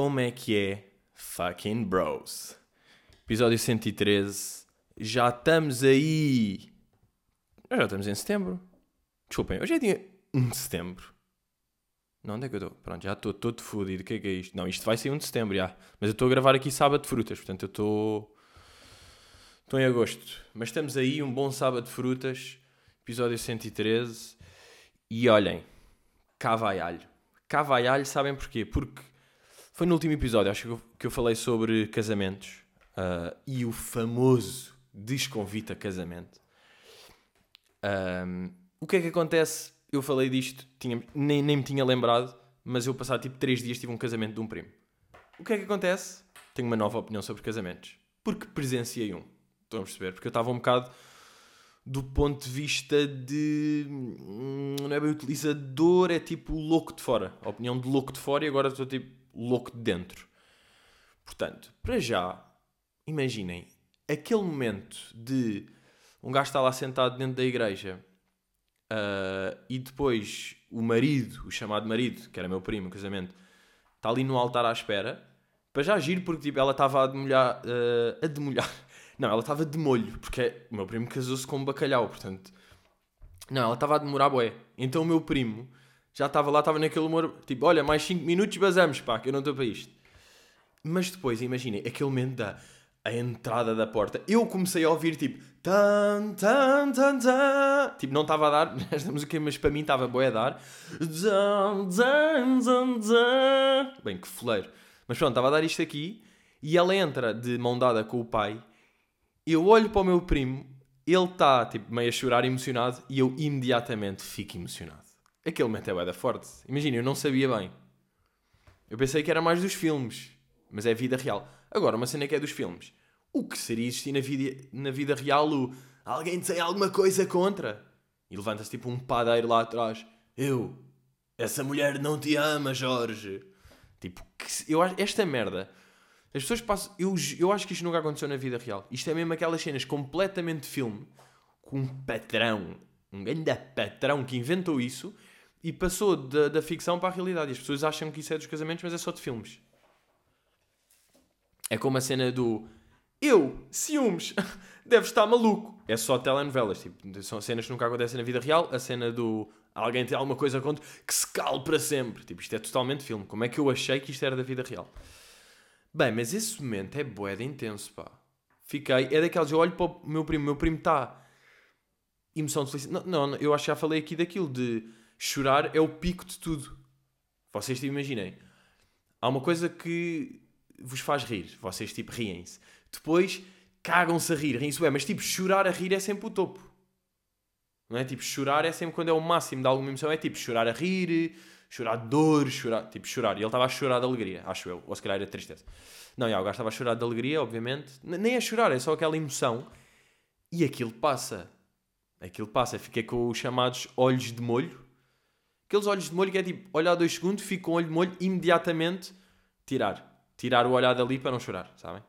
Como é que é? Fucking bros. Episódio 113. Já estamos aí. Já estamos em setembro. Desculpem, hoje é dia 1 de setembro. Não, onde é que eu estou? Pronto, já estou todo fodido. O que é que é isto? Não, isto vai ser 1 de setembro, já. Mas eu estou a gravar aqui sábado de frutas, portanto eu estou. Estou em agosto. Mas estamos aí, um bom sábado de frutas. Episódio 113. E olhem, cá vai alho. Cá vai alho, sabem porquê? Porque foi no último episódio, acho que eu, que eu falei sobre casamentos uh, e o famoso desconvite a casamento. Um, o que é que acontece? Eu falei disto, tinha, nem, nem me tinha lembrado, mas eu passado tipo 3 dias tive um casamento de um primo. O que é que acontece? Tenho uma nova opinião sobre casamentos. Porque presenciei um. Estão a perceber? Porque eu estava um bocado do ponto de vista de. hum, Não é bem utilizador, é tipo louco de fora. A opinião de louco de fora e agora estou tipo louco de dentro. Portanto, para já, imaginem aquele momento de um gajo está lá sentado dentro da igreja ah, e depois o marido, o chamado marido, que era meu primo, casamento, está ali no altar à espera. Para já agir, porque tipo, ela estava a demolhar. ah, a demolhar. Não, ela estava de molho, porque o meu primo casou-se com um bacalhau, portanto. Não, ela estava a demorar bué. Então o meu primo já estava lá, estava naquele humor, tipo, olha, mais 5 minutos basamos, pá, que eu não estou para isto. Mas depois, imaginem, aquele momento da a entrada da porta, eu comecei a ouvir, tipo, tan, tan, tan, tan. Tipo, não estava a dar esta música, mas para mim estava bué a dar. Zan, zan, zan. Bem, que foleiro. Mas pronto, estava a dar isto aqui e ela entra de mão dada com o pai. Eu olho para o meu primo, ele está tipo, meio a chorar, emocionado, e eu imediatamente fico emocionado. Aquele momento é bué da forte. Imagina, eu não sabia bem. Eu pensei que era mais dos filmes, mas é vida real. Agora, uma cena que é dos filmes. O que seria existir na vida, na vida real o alguém tem alguma coisa contra? E levanta-se tipo um padeiro lá atrás. Eu, essa mulher não te ama, Jorge. Tipo, que eu esta merda. As pessoas passam. Eu, eu acho que isto nunca aconteceu na vida real. Isto é mesmo aquelas cenas completamente de filme, com um patrão, um grande patrão que inventou isso e passou da, da ficção para a realidade. E as pessoas acham que isso é dos casamentos, mas é só de filmes. É como a cena do eu, ciúmes, deve estar maluco. É só telenovelas, tipo, são cenas que nunca acontecem na vida real. A cena do alguém tem alguma coisa contra que se cale para sempre. Tipo, isto é totalmente filme. Como é que eu achei que isto era da vida real? Bem, mas esse momento é bué de intenso, pá. Fiquei, é daqueles, eu olho para o meu primo, meu primo está emoção de felicidade. Não, não, eu acho que já falei aqui daquilo de chorar é o pico de tudo. Vocês tipo, imaginem. Há uma coisa que vos faz rir. Vocês tipo riem-se. Depois cagam-se a rir, riem-se bem, mas tipo chorar a rir é sempre o topo. Não é? Tipo, chorar é sempre quando é o máximo de alguma emoção. É tipo chorar a rir, chorar de dor, chorar. Tipo, chorar. E ele estava a chorar de alegria, acho eu. Ou se calhar era tristeza. Não, já, o gajo estava a chorar de alegria, obviamente. Nem é chorar, é só aquela emoção. E aquilo passa. Aquilo passa. Fica com os chamados olhos de molho. Aqueles olhos de molho que é tipo, olhar dois segundos, fica com o olho de molho, imediatamente tirar. Tirar o olhar dali para não chorar, sabem?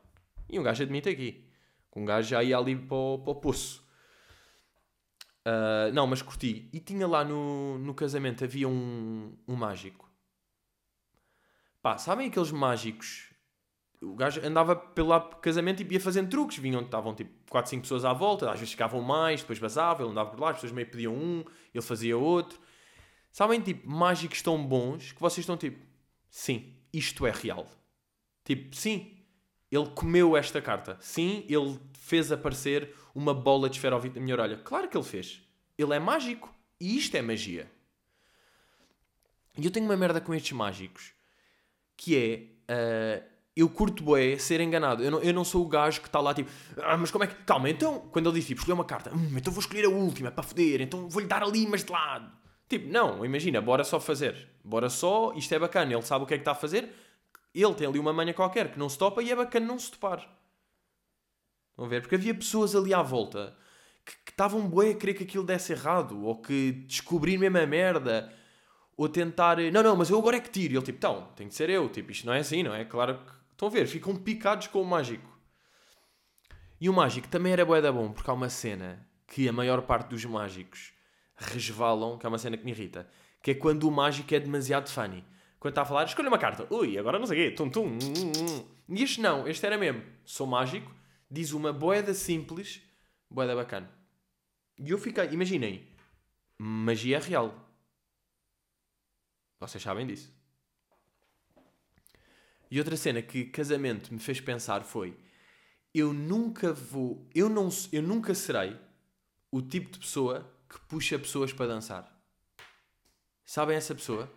E um gajo admite aqui. Um gajo já ia ali para o, para o poço. Ah, não, mas curti. E tinha lá no, no casamento, havia um, um mágico. Pá, sabem aqueles mágicos? O gajo andava pelo casamento e ia fazendo truques. Vinham, estavam tipo 4, 5 pessoas à volta, às vezes ficavam mais, depois vazava, ele andava por lá, as pessoas meio pediam um, ele fazia outro. Sabem, tipo, mágicos tão bons que vocês estão tipo, sim, isto é real. Tipo, sim, ele comeu esta carta. Sim, ele fez aparecer uma bola de esferovite na minha orelha. Claro que ele fez. Ele é mágico. E isto é magia. E eu tenho uma merda com estes mágicos. Que é... ah, eu curto bué ser enganado. Eu não, eu não sou o gajo que está lá tipo... Ah, mas como é que... Calma, então... Quando ele diz tipo, escolher uma carta. Hum, então vou escolher a última para foder. Então vou-lhe dar ali, mas de lado. Tipo, não. Imagina, bora só fazer. Bora só... Isto é bacana. Ele sabe o que é que está a fazer. Ele tem ali uma manha qualquer que não se topa e é bacana não se topar. A ver? Porque havia pessoas ali à volta que estavam bué a querer que aquilo desse errado, ou que descobrir mesmo a merda, ou tentar, não, não, mas eu agora é que tiro. E ele tipo, então, tem que ser eu, tipo, isto não é assim, não é? Claro que, estão a ver, ficam picados com o mágico. E o mágico também era bué da bom, porque há uma cena que a maior parte dos mágicos resvalam, que é uma cena que me irrita, que é quando o mágico é demasiado funny. quando está a falar, escolha uma carta. Ui, agora não sei o quê. Tum, tum. E este não, este era mesmo. Sou mágico, diz uma boeda simples, boeda bacana. E eu fiquei, imaginem, magia real. Vocês sabem disso. E outra cena que casamento me fez pensar foi: eu nunca vou, eu não, eu nunca serei o tipo de pessoa que puxa pessoas para dançar. Sabem essa pessoa?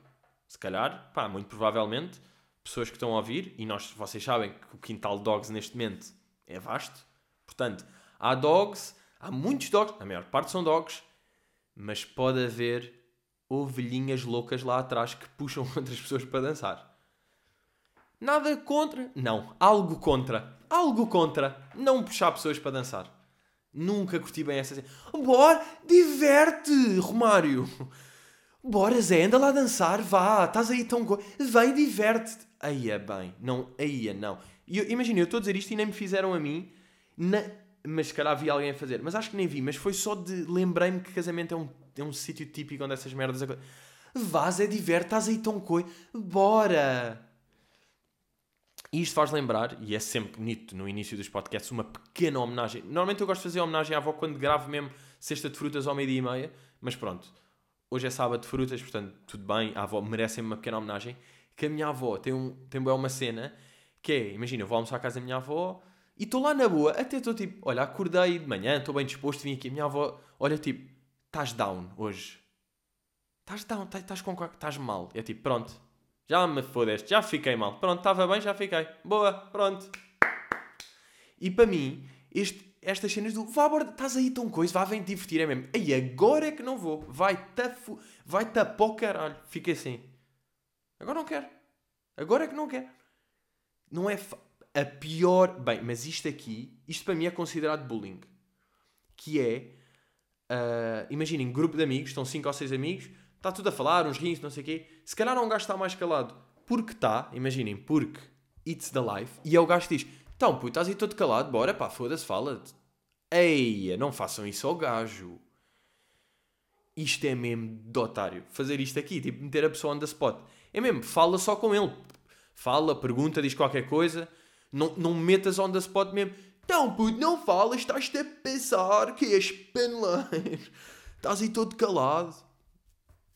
Se calhar, pá, muito provavelmente, pessoas que estão a ouvir, e nós, vocês sabem que o quintal de dogs neste momento é vasto. Portanto, há dogs, há muitos dogs, a maior parte são dogs, mas pode haver ovelhinhas loucas lá atrás que puxam outras pessoas para dançar. Nada contra. Não, algo contra. Algo contra. Não puxar pessoas para dançar. Nunca curti bem essa. Bora, diverte, Romário. Bora, Zé, anda lá dançar, vá, estás aí tão. Vem, diverte-te. Aí é bem, não, aí é não. Imagina, eu estou a dizer isto e nem me fizeram a mim, na... mas se calhar vi alguém a fazer. Mas acho que nem vi, mas foi só de. Lembrei-me que casamento é um, é um sítio típico onde essas merdas. Vá, Zé, diverte, estás aí tão coi. Bora! E isto faz lembrar, e é sempre bonito no início dos podcasts, uma pequena homenagem. Normalmente eu gosto de fazer homenagem à avó quando gravo mesmo cesta de frutas ao meio-dia e meia, mas pronto, hoje é sábado de frutas, portanto, tudo bem, a avó merece uma pequena homenagem. Que a minha avó tem, um, tem uma cena que é, imagina, eu vou almoçar à casa da minha avó e estou lá na boa, até estou tipo, olha, acordei de manhã, estou bem disposto, vim aqui, a minha avó, olha, tipo, estás down hoje. Estás down, estás com estás mal. É tipo, pronto, já me fodeste, já fiquei mal. Pronto, estava bem, já fiquei. Boa, pronto. E para mim, este, estas cenas do vá, bora, estás aí tão coisa, vá, vem te divertir, é mesmo. Aí agora é que não vou. Vai-te vai para o caralho. Fica assim. Agora não quero. Agora é que não quero. Não é a pior. Bem, mas isto aqui, isto para mim é considerado bullying. Que é. Uh, imaginem, grupo de amigos, estão 5 ou 6 amigos está tudo a falar, uns rins, não sei o quê. Se calhar um gajo está mais calado porque está, imaginem, porque it's the life, e é o gajo que diz: então, puto, estás aí todo calado, bora pá, foda-se, fala-te. Eia, não façam isso ao gajo. Isto é mesmo de otário. Fazer isto aqui, tipo, meter a pessoa on the spot. É mesmo, fala só com ele. Fala, pergunta, diz qualquer coisa. Não, não metas on the spot mesmo. Então, puto, não falas, estás-te a pensar que és paneleiro. Estás aí todo calado.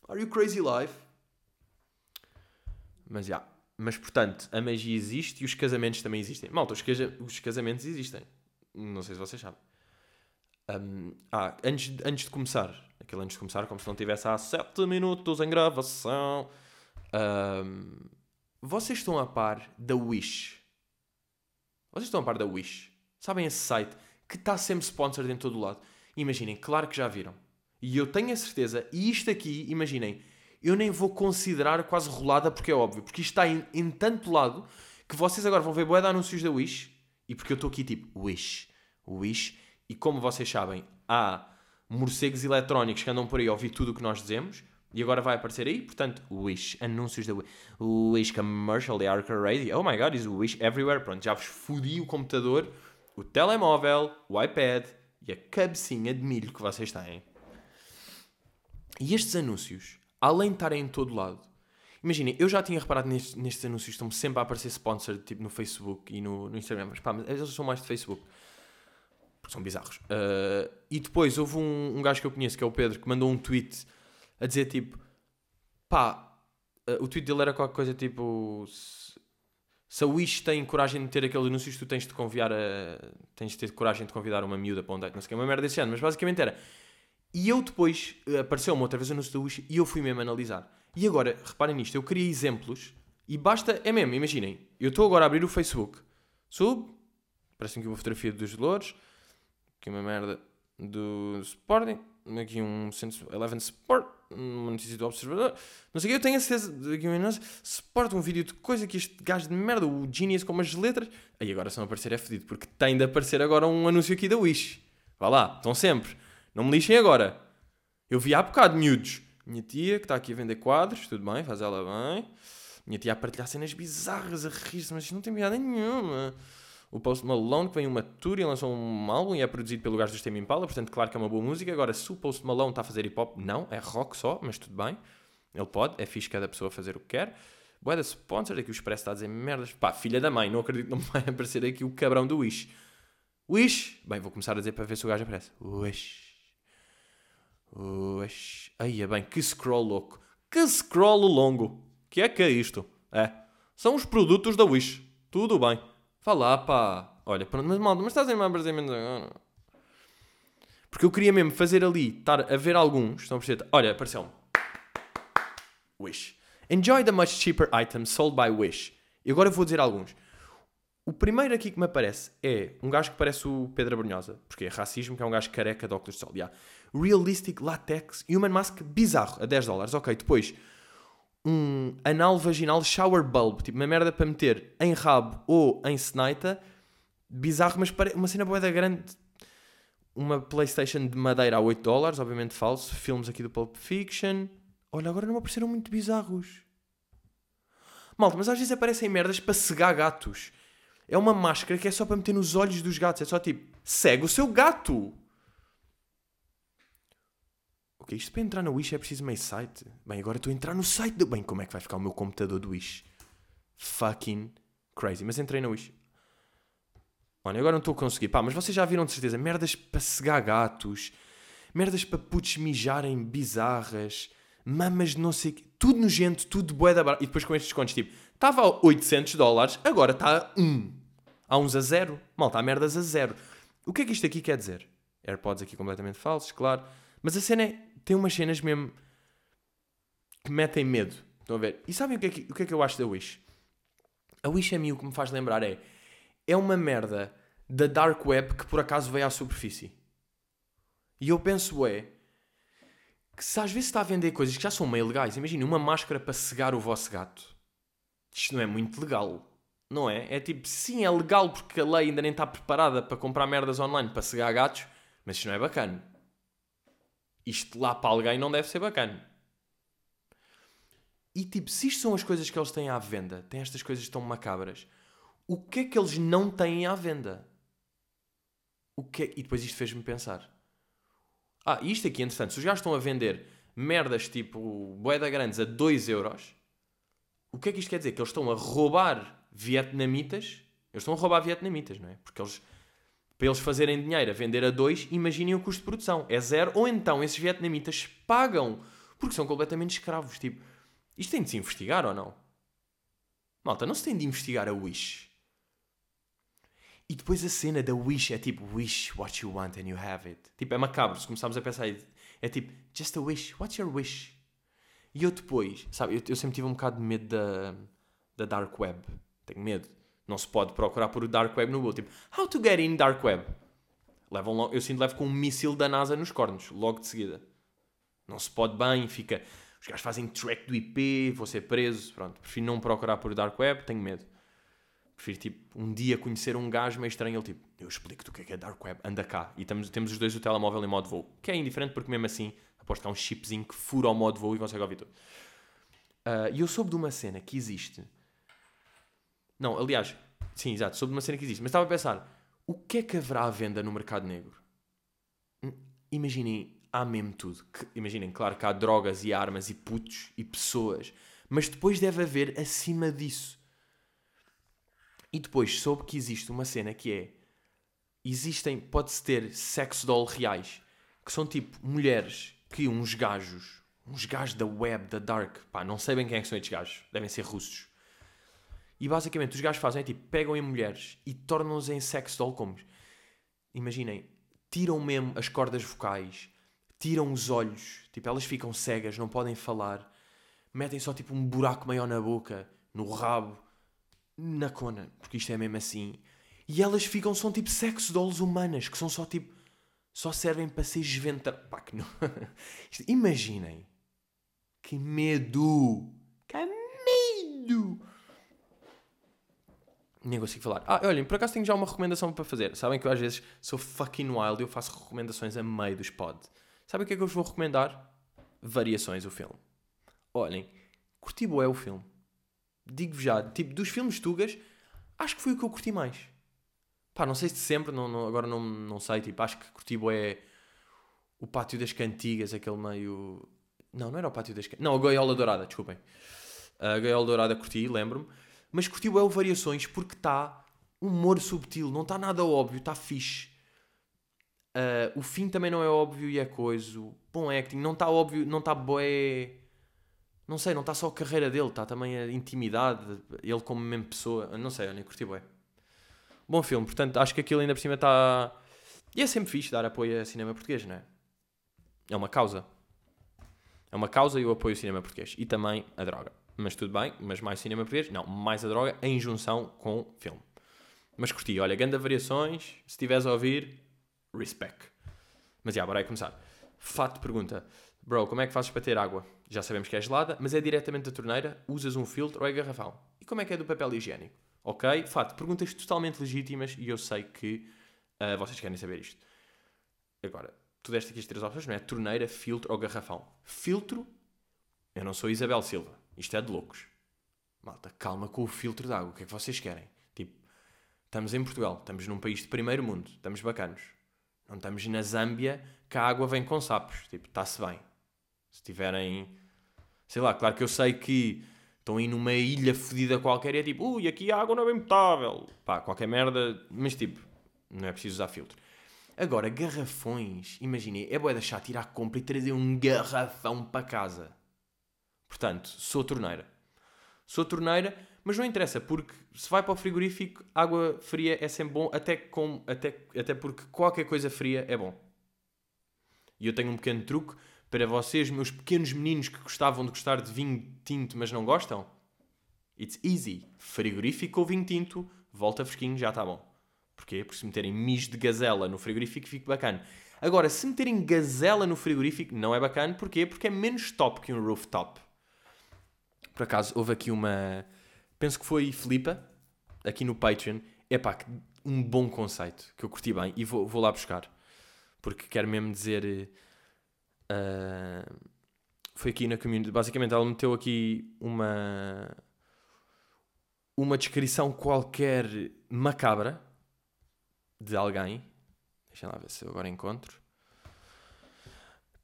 Are you crazy life? Mas já. Yeah. Mas portanto, a magia existe e os casamentos também existem. Malta, os, casa os casamentos existem. Não sei se vocês sabem. Um, ah, antes, antes de começar, aquele antes de começar, como se não tivesse há 7 minutos em gravação. Um, vocês estão a par da Wish? Vocês estão a par da Wish? Sabem esse site que está sempre sponsored em todo o lado? Imaginem, claro que já viram. E eu tenho a certeza, e isto aqui, imaginem, eu nem vou considerar quase rolada porque é óbvio, porque isto está em, em tanto lado que vocês agora vão ver boé de anúncios da Wish, e porque eu estou aqui tipo Wish, Wish, e como vocês sabem, há morcegos eletrónicos que andam por aí a ouvir tudo o que nós dizemos, e agora vai aparecer aí, portanto, Wish, anúncios da Wish, Wish Commercial, the Arca Radio, oh my god, is Wish everywhere, pronto, já vos fodi o computador, o telemóvel, o iPad e a cabecinha de milho que vocês têm. E estes anúncios, além de estarem em todo lado, imaginem, eu já tinha reparado nestes, nestes anúncios, estão sempre a aparecer sponsor, tipo no Facebook e no, no Instagram, mas pá, mas eles são mais de Facebook, porque são bizarros. Uh, e depois houve um, um gajo que eu conheço, que é o Pedro, que mandou um tweet a dizer tipo, pá, uh, o tweet dele era qualquer coisa tipo. Se a Wish tem coragem de ter aqueles anúncios, tu tens de convidar a. tens de ter coragem de convidar uma miúda para um date, não sei o que, uma merda desse ano, mas basicamente era e eu depois, eh, apareceu-me outra vez o anúncio da Wish e eu fui mesmo analisar. E agora, reparem nisto, eu queria exemplos e basta, é mesmo, imaginem, eu estou agora a abrir o Facebook, subo, parece-me aqui uma fotografia dos Dolores, aqui uma merda do Sporting, aqui um Eleven Sport, uma notícia do Observador, não sei o que, eu tenho a certeza, aqui um Sport, um vídeo de coisa que este gajo de merda, o Genius com umas letras, aí agora se não aparecer é fedido, porque tem de aparecer agora um anúncio aqui da Wish. Vá lá, estão sempre. Não me lixem agora. Eu vi há bocado miúdos. Minha tia, que está aqui a vender quadros, tudo bem, faz ela bem. Minha tia a partilhar cenas bizarras, a rir-se, mas não tem piada nenhuma. O Post Malone, que vem uma tour e lançou um álbum e é produzido pelo gajo do Stem Impala, portanto, claro que é uma boa música. Agora, se o Post Malone está a fazer hip hop, não, é rock só, mas tudo bem. Ele pode, é fixe cada pessoa fazer o que quer. Boeda sponsor, aqui o Expresso está a dizer merdas. Pá, filha da mãe, não acredito que não vai aparecer aqui o cabrão do Wish. Wish! Bem, vou começar a dizer para ver se o gajo aparece. Wish. Aí é bem, que scroll louco. Que scroll longo. Que é que é isto? É. São os produtos da Wish. Tudo bem. Vá lá, pá. Olha, pronto, mas malta, mas estás em uma menos agora. Porque eu queria mesmo fazer ali, estar a ver alguns. Estão a perceber? Olha, apareceu-me. Wish. Enjoy the much cheaper items sold by Wish. E agora eu vou dizer alguns. O primeiro aqui que me aparece é um gajo que parece o Pedro Abrunhosa, porque é racismo, que é um gajo careca de óculos de sol. Yeah. Realistic Latex Human Mask bizarro, a 10 dólares. Ok, depois um anal vaginal shower bulb, tipo uma merda para meter em rabo ou em senaita. Bizarro, mas uma cena boa da grande. Uma Playstation de madeira a 8 dólares, obviamente falso. Filmes aqui do Pulp Fiction. Olha, agora não me apareceram muito bizarros. Malta, mas às vezes aparecem merdas para cegar gatos. É uma máscara que é só para meter nos olhos dos gatos. É só tipo, segue o seu gato. Ok, isto para entrar no Wish é preciso meio site. Bem, agora estou a entrar no site do. Bem, como é que vai ficar o meu computador do Wish? Fucking crazy. Mas entrei no Wish. Olha, agora não estou a conseguir. Pá, mas vocês já viram de certeza merdas para cegar gatos, merdas para putos mijarem bizarras mamas de não sei o quê. Tudo nojento, tudo bué da barata. E depois com estes descontos, tipo, estava a 800 dólares, agora está a 1. Há uns a 0. Mal, está a merdas a 0. O que é que isto aqui quer dizer? AirPods aqui completamente falsos, claro. Mas a cena é, tem umas cenas mesmo que metem medo. Estão a ver? E sabem o que, é que, o que é que eu acho da Wish? A Wish a mim o que me faz lembrar é é uma merda da Dark Web que por acaso veio à superfície. E eu penso é que se às vezes está a vender coisas que já são meio legais, imagine uma máscara para cegar o vosso gato. Isto não é muito legal. Não é? É tipo, sim, é legal porque a lei ainda nem está preparada para comprar merdas online para cegar gatos, mas isto não é bacana. Isto lá para alguém não deve ser bacana. E tipo, se isto são as coisas que eles têm à venda, têm estas coisas tão macabras, o que é que eles não têm à venda? O que é... E depois isto fez-me pensar. Ah, isto aqui, entretanto, se os gajos estão a vender merdas tipo boeda grandes a 2 euros, o que é que isto quer dizer? Que eles estão a roubar vietnamitas. Eles estão a roubar vietnamitas, não é? Porque eles, para eles fazerem dinheiro a vender a 2, imaginem o custo de produção. É zero. Ou então esses vietnamitas pagam porque são completamente escravos. Tipo, isto tem de se investigar ou não? Malta, não se tem de investigar a Wish. E depois a cena da wish é tipo wish what you want and you have it. Tipo, é macabro se começarmos a pensar. É tipo, just a wish, what's your wish? E eu depois, sabe, eu, eu sempre tive um bocado de medo da, da Dark Web. Tenho medo. Não se pode procurar por Dark Web no Google. Tipo, how to get in Dark Web? Levam logo, eu sinto levo com um míssil da NASA nos cornos, logo de seguida. Não se pode bem, fica. Os gajos fazem track do IP, vou ser preso. Pronto, prefiro não procurar por Dark Web, tenho medo. Prefiro, tipo, um dia conhecer um gajo meio estranho, ele tipo, eu explico-te o que é, que é Dark Web, anda cá. E temos, temos os dois o telemóvel em modo voo. Que é indiferente porque mesmo assim, aposto que há um chipzinho que fura o modo voo e consegue ouvir tudo. Uh, e eu soube de uma cena que existe. Não, aliás, sim, exato, soube de uma cena que existe. Mas estava a pensar, o que é que haverá à venda no mercado negro? Hum, imaginem, há mesmo tudo. Que, imaginem, claro que há drogas e armas e putos e pessoas. Mas depois deve haver acima disso e depois soube que existe uma cena que é. Existem, pode-se ter sex doll reais, que são tipo mulheres que uns gajos, uns gajos da web, da dark, pá, não sei bem quem é que são estes gajos, devem ser russos. E basicamente os gajos fazem é tipo, pegam em mulheres e tornam-nos em sex doll como? Imaginem, tiram mesmo as cordas vocais, tiram os olhos, tipo, elas ficam cegas, não podem falar, metem só tipo um buraco maior na boca, no rabo, na cona, porque isto é mesmo assim. E elas ficam, são tipo sexo dolls humanas, que são só tipo. Só servem para ser esventar. Pá, que não. Imaginem. Que medo! Que medo! Nem consigo falar. Ah, olhem, por acaso tenho já uma recomendação para fazer. Sabem que eu às vezes sou fucking wild e eu faço recomendações a meio dos pod. Sabem o que é que eu vos vou recomendar? Variações, o filme. Olhem, curti é o filme digo-vos já, tipo, dos filmes Tugas, acho que foi o que eu curti mais. Pá, não sei se sempre, não, não, agora não, não sei, tipo, acho que curti é o Pátio das Cantigas, aquele meio... Não, não era o Pátio das Cantigas. Não, a Goiola Dourada, desculpem. A Gaiola Dourada curti, lembro-me. Mas curti o Variações porque está humor subtil, não está nada óbvio, está fixe. Uh, o fim também não é óbvio e é coisa. Bom acting, não está óbvio, não está boé. Não sei, não está só a carreira dele, está também a intimidade, ele como mesmo pessoa. Não sei, olha, curti bué. Bom filme, portanto, acho que aquilo ainda por cima está. E é sempre fixe dar apoio a cinema português, não é? É uma causa. É uma causa e eu apoio o cinema português. E também a droga. Mas tudo bem, mas mais cinema português? Não, mais a droga em junção com filme. Mas curti, olha, ganda variações, se estiveres a ouvir, respect. Mas já, bora aí começar. Fato pergunta, bro, como é que fazes para ter água? Já sabemos que é gelada, mas é diretamente da torneira, usas um filtro ou é garrafão? E como é que é do papel higiênico? Ok? Fato, perguntas totalmente legítimas e eu sei que uh, vocês querem saber isto. Agora, tu deste aqui as três opções, não é? Torneira, filtro ou garrafão. Filtro, eu não sou Isabel Silva. Isto é de loucos. Malta, calma com o filtro de água. O que é que vocês querem? Tipo, estamos em Portugal, estamos num país de primeiro mundo, estamos bacanos. Não estamos na Zâmbia que a água vem com sapos. Tipo, está-se bem. Se tiverem. Sei lá, claro que eu sei que estão aí numa ilha fodida qualquer e é tipo, ui, aqui a água não é bem potável. Pá, qualquer merda. Mas tipo, não é preciso usar filtro. Agora, garrafões, imaginem, é boa deixar tirar a compra e trazer um garrafão para casa. Portanto, sou torneira. Sou torneira, mas não interessa, porque se vai para o frigorífico, água fria é sempre bom, até, com, até, até porque qualquer coisa fria é bom. E eu tenho um pequeno truque para vocês, meus pequenos meninos que gostavam de gostar de vinho tinto, mas não gostam. It's easy. Frigorífico ou vinho tinto, volta fresquinho, já está bom. Porquê? Porque se meterem mijo de gazela no frigorífico fica bacana. Agora, se meterem gazela no frigorífico, não é bacana. Porquê? Porque é menos top que um rooftop. Por acaso, houve aqui uma... Penso que foi Filipa, aqui no Patreon. Epá, um bom conceito, que eu curti bem. E vou, vou lá buscar. Porque quero mesmo dizer... Uh, foi aqui na community. Basicamente, ela meteu aqui uma... Uma descrição qualquer macabra de alguém. Deixa lá ver se eu agora encontro.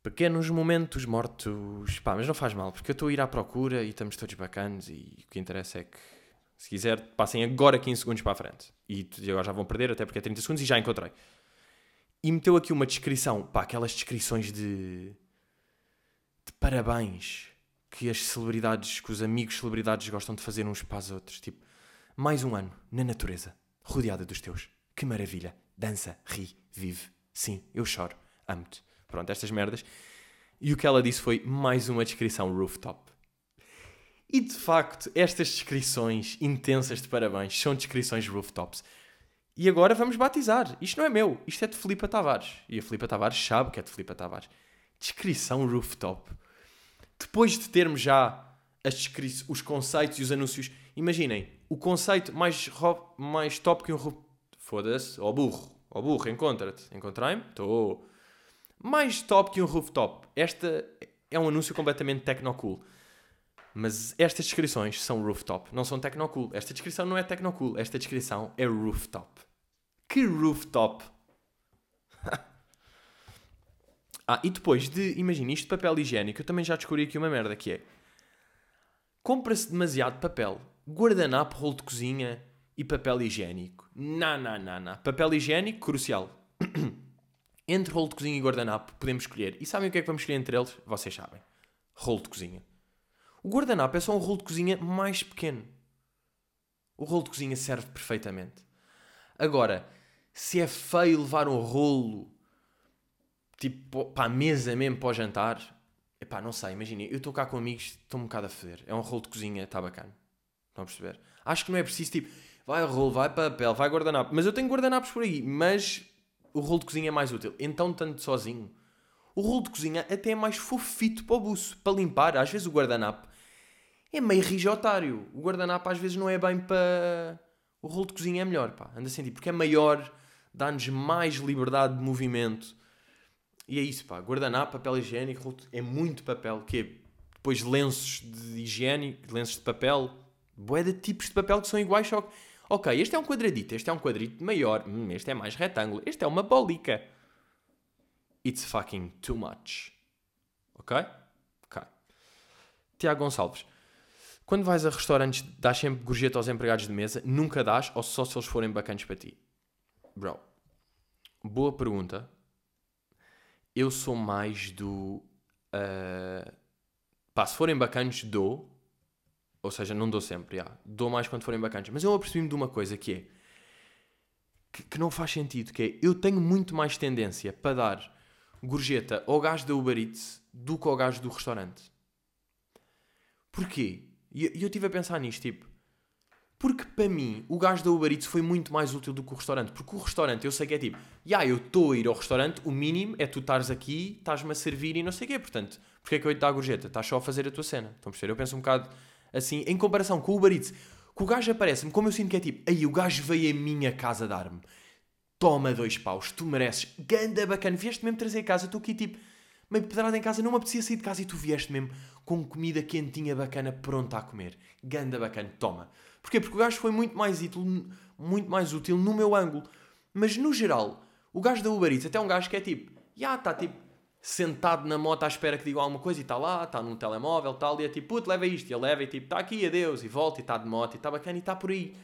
Pequenos momentos mortos. Pá, mas não faz mal, porque eu estou a ir à procura e estamos todos bacanos e o que interessa é que, se quiser, passem agora 15 segundos para a frente. E agora já vão perder, até porque é 30 segundos e já encontrei. E meteu aqui uma descrição, pá, aquelas descrições de. de parabéns que as celebridades, que os amigos celebridades gostam de fazer uns para os outros. Tipo, mais um ano na natureza, rodeada dos teus. Que maravilha. Dança, ri, vive. Sim, eu choro. Amo-te. Pronto, estas merdas. E o que ela disse foi mais uma descrição rooftop. E de facto, estas descrições intensas de parabéns são descrições rooftops. E agora vamos batizar. Isto não é meu, isto é de Filipa Tavares. E a Filipa Tavares sabe que é de Filipa Tavares. Descrição rooftop. Depois de termos já os conceitos e os anúncios, imaginem, o conceito mais, mais top que um rooftop Foda-se, ó burro, ó burro, encontra-te. Encontrei-me? Estou. Mais top que um rooftop. Esta é um anúncio completamente tecnocool. Mas estas descrições são rooftop, não são tecnocool. Esta descrição não é tecnocool, esta descrição é rooftop. Que rooftop? ah, e depois de, imagina, isto de papel higiênico, eu também já descobri aqui uma merda que é compra-se demasiado papel, guardanapo, rolo de cozinha e papel higiênico não, não, não, não. Papel higiênico, crucial. entre rolo de cozinha e guardanapo, podemos escolher. E sabem o que é que vamos escolher entre eles? Vocês sabem. Rolo de cozinha. O guardanapo é só um rolo de cozinha mais pequeno. O rolo de cozinha serve perfeitamente. Agora, se é feio levar um rolo tipo para a mesa mesmo para o jantar, epá, não sei, imaginem, eu estou cá com amigos, estou um bocado a foder. É um rolo de cozinha, está bacana. Estão a perceber? Acho que não é preciso tipo vai rolo, vai papel, vai guardanapo. Mas eu tenho guardanapos por aí, mas o rolo de cozinha é mais útil. Então, tanto sozinho. O rolo de cozinha até é mais fofito para o buço, para limpar. Às vezes o guardanapo é meio rijotário. O guardanapo às vezes não é bem para... O rolo de cozinha é melhor, pá. Anda a sentir. Porque é maior, dá-nos mais liberdade de movimento. E é isso, pá. Guardanapo, papel higiênico, é muito papel. Que é depois lenços de higiene, lenços de papel. Boé de tipos de papel que são iguais, só que Ok, este é um quadradito, este é um quadrito maior, hum, este é mais retângulo, este é uma bolica. It's fucking too much. Ok? Ok. Tiago Gonçalves. Quando vais a restaurantes, dás sempre gorjeta aos empregados de mesa? Nunca dás ou só se eles forem bacanas para ti? Bro, boa pergunta. Eu sou mais do. Uh, pá, se forem bacanas, dou. Ou seja, não dou sempre, yeah. dou mais quando forem bacanas. Mas eu apercebi-me de uma coisa que é. Que, que, não faz sentido, que é. Eu tenho muito mais tendência para dar gorjeta ao gajo da Uber Eats do que ao gajo do restaurante. Porquê? E eu estive a pensar nisto, tipo, porque para mim o gajo da Uber Eats foi muito mais útil do que o restaurante. Porque o restaurante eu sei que é tipo, já yeah, eu estou a ir ao restaurante, o mínimo é tu estares aqui, estás-me a servir e não sei o quê. Portanto, porque é que eu ia te dar a gorjeta? Estás só a fazer a tua cena. Estão a perceber? Eu penso um bocado assim, em comparação com o Uber Eats, que o gajo aparece-me, como eu sinto que é tipo, aí o gajo veio à minha casa dar-me. Toma dois paus, tu mereces. Ganda bacana, vieste mesmo trazer a casa, estou aqui tipo meio pedrada em casa, não me apetecia sair de casa e tu vieste mesmo com comida quentinha bacana pronta a comer. Ganda bacana, toma. Porquê? Porque o gajo foi muito mais útil, muito mais útil no meu ângulo. Mas no geral, o gajo da Uber Eats até um gajo que é tipo, já está tipo sentado na moto à espera que diga alguma coisa e está lá, está num telemóvel tal, e é tipo, puto, leva isto, e ele leva e tipo, está aqui, adeus, e volta, e está de moto, e está bacana, e está por aí.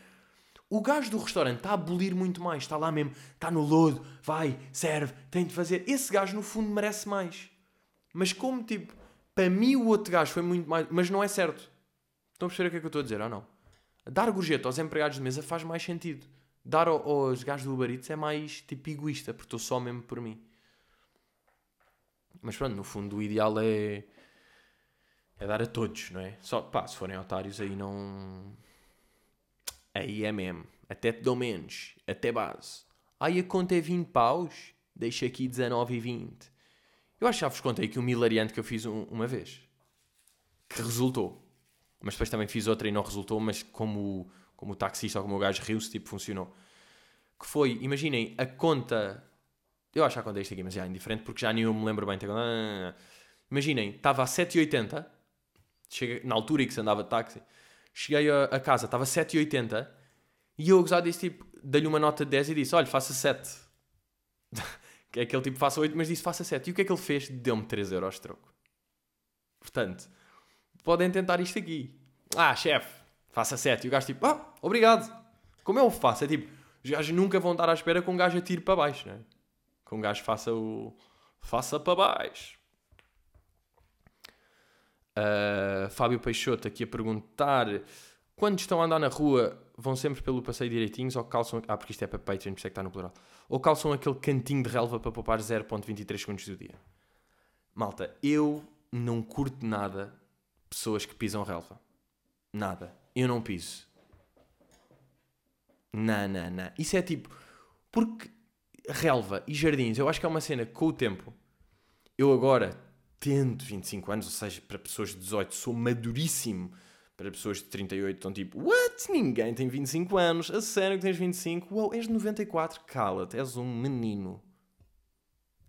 O gajo do restaurante está a abolir muito mais, está lá mesmo, está no lodo, vai, serve, tem de fazer. Esse gajo no fundo merece mais. Mas como tipo, para mim o outro gajo foi muito mais. Mas não é certo. Estão a perceber o que é que eu estou a dizer ou não? Dar gorjeta aos empregados de mesa faz mais sentido. Dar aos gajos do Uber Eats é mais tipo egoísta, porque estou só mesmo por mim. Mas pronto, no fundo o ideal é. É dar a todos, não é? Só, pá, se forem otários aí não. Aí é mesmo. Até te dou menos. Até base. Aí a conta é 20 paus. Deixa aqui 19 e 20. Eu acho que já vos contei aqui um milariante que eu fiz um, uma vez. Que resultou. Mas depois também fiz outra e não resultou, mas como, como o taxista ou como o gajo riu-se, tipo, funcionou. Que foi, imaginem, a conta... Eu acho que já contei isto aqui, mas já é indiferente, porque já nem eu me lembro bem. Imaginem, estava a 7,80. Cheguei, na altura em que se andava de táxi. Cheguei a, a casa, estava a 7,80. E eu, a gozar, disse, tipo, dei-lhe uma nota de 10 e disse, olha, faça 7. Que é aquele tipo faça 8, mas disse faça 7. E o que é que ele fez? Deu-me 3 euros de troco. Portanto, podem tentar isto aqui. Ah, chefe, faça 7. E o gajo tipo, ah, obrigado. Como eu faço? É tipo, os gajos nunca vão estar à espera que um gajo atire para baixo, né? Que um gajo faça o. faça para baixo. Uh, Fábio Peixoto aqui a perguntar: quando estão a andar na rua, vão sempre pelo passeio direitinhos ou calçam. Ah, porque isto é para Patreon, por isso é que está no plural. Ou calçam aquele cantinho de relva para poupar 0,23 segundos do dia. Malta, eu não curto nada pessoas que pisam relva. Nada. Eu não piso. Não, não, não. Isso é tipo. Porque relva e jardins, eu acho que é uma cena que com o tempo. Eu agora, tendo 25 anos, ou seja, para pessoas de 18, sou maduríssimo para pessoas de 38 estão tipo, what? Ninguém tem 25 anos. A sério que tens 25? Uau, és de 94. Cala-te, és um menino.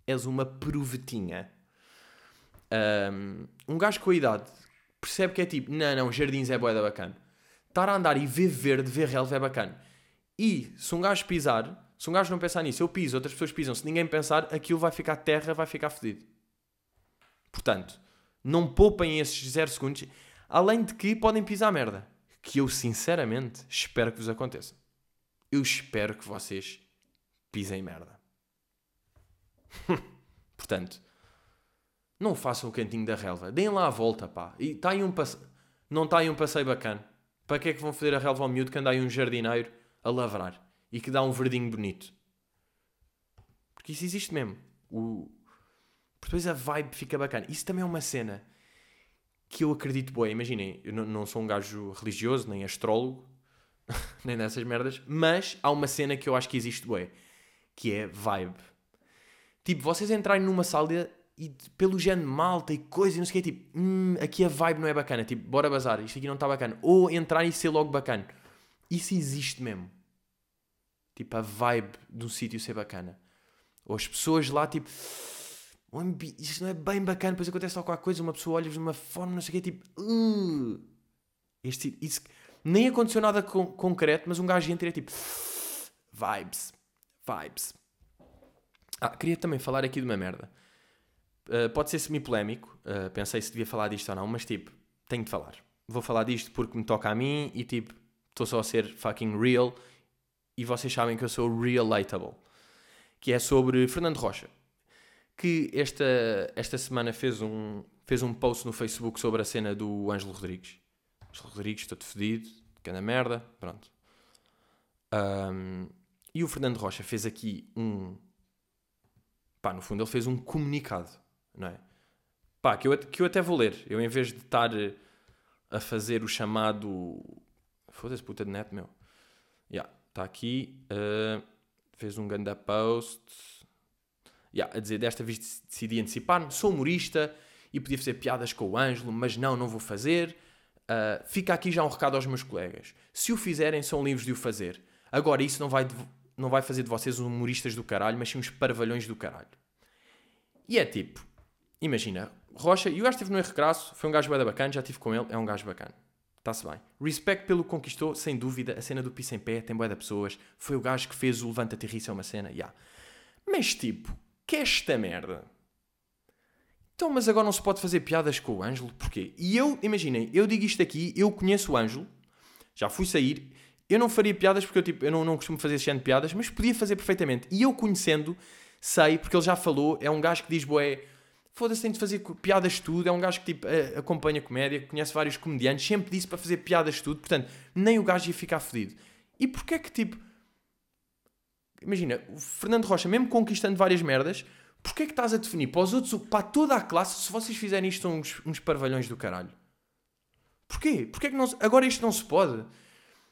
És uma provetinha. Um, um gajo com a idade percebe que é tipo, não, não, jardins é boeda bacana. Estar a andar e ver verde, ver relva é bacana. E se um gajo pisar, se um gajo não pensar nisso, eu piso, outras pessoas pisam, se ninguém pensar, aquilo vai ficar terra, vai ficar fedido. Portanto, não poupem esses 0 segundos. Além de que podem pisar merda. Que eu sinceramente espero que vos aconteça. Eu espero que vocês pisem merda. Portanto, não façam o cantinho da relva. Deem lá a volta, pá. E tá aí um passe... Não está aí um passeio bacana. Para que é que vão fazer a relva ao miúdo que anda aí um jardineiro a lavrar e que dá um verdinho bonito? Porque isso existe mesmo. O... Depois a vibe fica bacana. Isso também é uma cena que eu acredito boa. Imaginem, eu não, sou um gajo religioso, nem astrólogo, nem nessas merdas, mas há uma cena que eu acho que existe boa, que é vibe. Tipo, vocês entrarem numa sala e pelo género malta e coisa e não sei o que, tipo, hum, aqui a vibe não é bacana, tipo, bora bazar, isto aqui não está bacana. Ou entrar e ser logo bacana. Isso existe mesmo. Tipo, a vibe de um sítio ser bacana. Ou as pessoas lá, tipo isto não é bem bacana, depois acontece qualquer coisa, uma pessoa olha-vos de uma forma, não sei o quê, tipo, uh, este, isso, nem aconteceu nada com, concreto, mas um gajo entra e é tipo, vibes, vibes. Ah, queria também falar aqui de uma merda. Uh, pode ser semi-polémico, uh, pensei se devia falar disto ou não, mas tipo, tenho de falar. vou falar disto porque me toca a mim e tipo, estou só a ser fucking real e vocês sabem que eu sou relatable. Que é sobre Fernando Rocha. Que esta, esta semana fez um, fez um post no Facebook sobre a cena do Ângelo Rodrigues. Ângelo Rodrigues, todo fedido, que merda, pronto. Um, e o Fernando Rocha fez aqui um. Pá, no fundo ele fez um comunicado, não é? Pá, que eu, que eu até vou ler. Eu, em vez de estar a fazer o chamado. Foda-se, puta de net, meu. Está aqui. Uh, fez um grande post. Yeah, a dizer, desta vez decidi antecipar-me. Sou humorista e podia fazer piadas com o Ângelo, mas não, não vou fazer. Uh, fica aqui já um recado aos meus colegas. Se o fizerem, são livres de o fazer. Agora, isso não vai, não vai fazer de vocês humoristas do caralho, mas sim uns parvalhões do caralho. E é tipo, imagina, Rocha, e o gajo esteve no erro crasso, foi um gajo bem bacana, já estive com ele, é um gajo bacana. Está-se bem. Respect pelo que conquistou, sem dúvida. A cena do piso em pé, tem boia de pessoas. Foi o gajo que fez o levanta-te é uma cena. Yeah. Mas tipo, que esta merda? Então, mas agora não se pode fazer piadas com o Ângelo? Porquê? E eu, imaginem, eu digo isto aqui, eu conheço o Ângelo, já fui sair, eu não faria piadas porque eu, tipo, eu não, não costumo fazer esse género de piadas, mas podia fazer perfeitamente. E eu conhecendo, sei, porque ele já falou, é um gajo que diz, boé, foda-se, tem de fazer piadas tudo, é um gajo que tipo, acompanha comédia, conhece vários comediantes, sempre disse para fazer piadas tudo, portanto, nem o gajo ia ficar fodido. E porquê que, tipo, imagina, o Fernando Rocha, mesmo conquistando várias merdas, porquê que estás a definir para os outros, para toda a classe, se vocês fizerem isto, são uns, uns parvalhões do caralho? Porquê? Porquê que não, agora isto não se pode?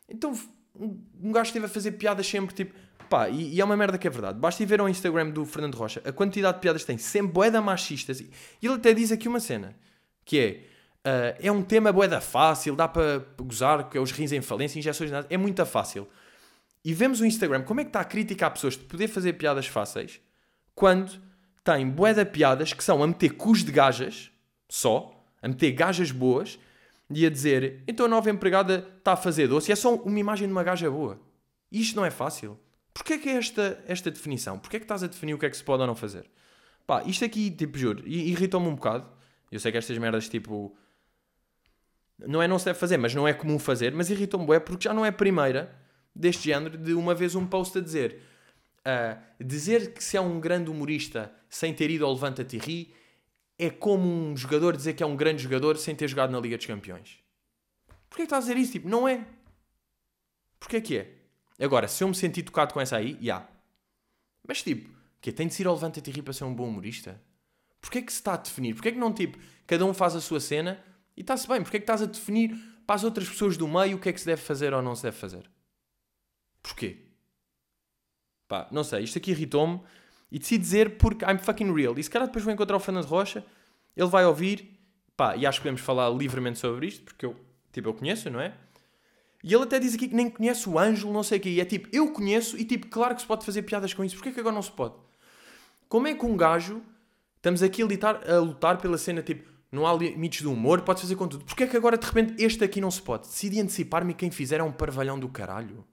Então, um gajo esteve a fazer piadas sempre tipo. Pá, e, e, é uma merda que é verdade. Basta ir ver ao Instagram do Fernando Rocha a quantidade de piadas que tem, sempre boeda machistas. E ele até diz aqui uma cena que é. Uh, é um tema boeda fácil, dá para gozar, que é os rins em falência, injeções nada, é muito fácil. E vemos o Instagram, como é que está a crítica a pessoas de poder fazer piadas fáceis quando tem boeda piadas que são a meter cus de gajas, só, a meter gajas boas, de a dizer então a nova empregada está a fazer doce e é só uma imagem de uma gaja boa. Isto não é fácil. Porquê que é esta, esta definição? Porquê que estás a definir o que é que se pode ou não fazer? Pá, isto aqui, tipo, juro, irritou-me um bocado. Eu sei que estas merdas, tipo... Não é não se deve fazer, mas não é comum fazer. Mas irritou-me bué porque já não é a primeira deste género de uma vez um post a dizer... Uh, dizer que se é um grande humorista sem ter ido ao Levanta-te ri é como um jogador dizer que é um grande jogador sem ter jogado na Liga dos Campeões. Porquê que estás a dizer isso? Tipo, não é. Porquê que é? Agora, se eu me senti tocado com essa aí, já. Yeah. Mas tipo, que tem de ser ao levanta e rir para ser um bom humorista? Porquê que se está a definir? Porquê que não, tipo, cada um faz a sua cena e está-se bem? Porquê que estás a definir para as outras pessoas do meio o que é que se deve fazer ou não se deve fazer? Porquê? Pá, não sei, isto aqui irritou-me e decidi dizer porque I'm fucking real. E se calhar depois vou encontrar o Fernando Rocha, ele vai ouvir, pá, e acho que podemos falar livremente sobre isto, porque eu, tipo, eu conheço, não é? E ele até diz aqui que nem conhece o Ângelo, não sei o quê. E é tipo, eu conheço e tipo, claro que se pode fazer piadas com isso. Porquê que agora não se pode? Como é que um gajo, estamos aqui a lutar, a lutar pela cena, tipo, não há limites do humor, pode fazer com tudo. Porquê que agora de repente este aqui não se pode? Decidi antecipar-me quem fizer é um parvalhão do caralho.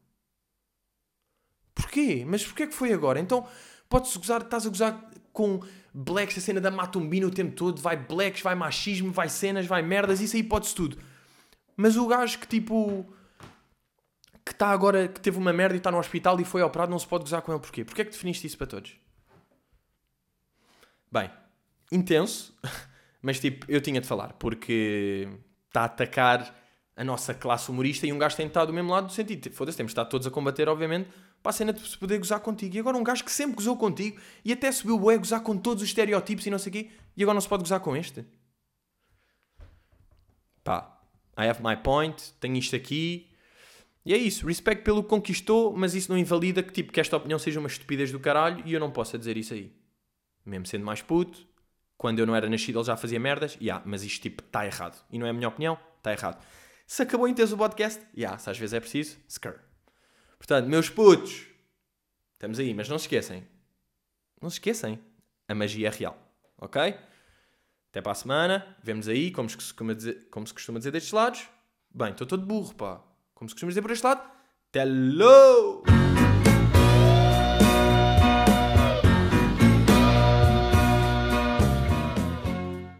Porquê? Mas porquê que foi agora? Então, Podes gozar, estás a gozar com blacks, a cena da matumbina o tempo todo, vai blacks, vai machismo, vai cenas, vai merdas, isso aí pode-se tudo. Mas o gajo que tipo. Que está agora, que teve uma merda e está no hospital e foi operado, não se pode gozar com ele porquê? Porquê é que definiste isso para todos? Bem, intenso, mas tipo, eu tinha de falar, porque está a atacar a nossa classe humorista e um gajo tem de estar do mesmo lado do sentido. Foda-se, temos de estar todos a combater, obviamente, para a cena de se poder gozar contigo. E agora um gajo que sempre gozou contigo e até subiu o a gozar com todos os estereótipos e não sei o quê, e agora não se pode gozar com este. Pá, I have my point, tenho isto aqui. E é isso, respeito pelo que conquistou, mas isso não invalida que, tipo, que esta opinião seja uma estupidez do caralho e eu não possa dizer isso aí. Mesmo sendo mais puto, quando eu não era nascido ele já fazia merdas, e yeah, mas isto tipo está errado. E não é a minha opinião, está errado. Se acabou em teres o podcast, yeah, se às vezes é preciso, scare. Portanto, meus putos, estamos aí, mas não se esqueçam. Não se esqueçam, a magia é real. Ok? Até para a semana, vemos aí, como se costuma dizer, como se costuma dizer destes lados. Bem, estou todo burro, pá. Como se costuma dizer por este lado, hello!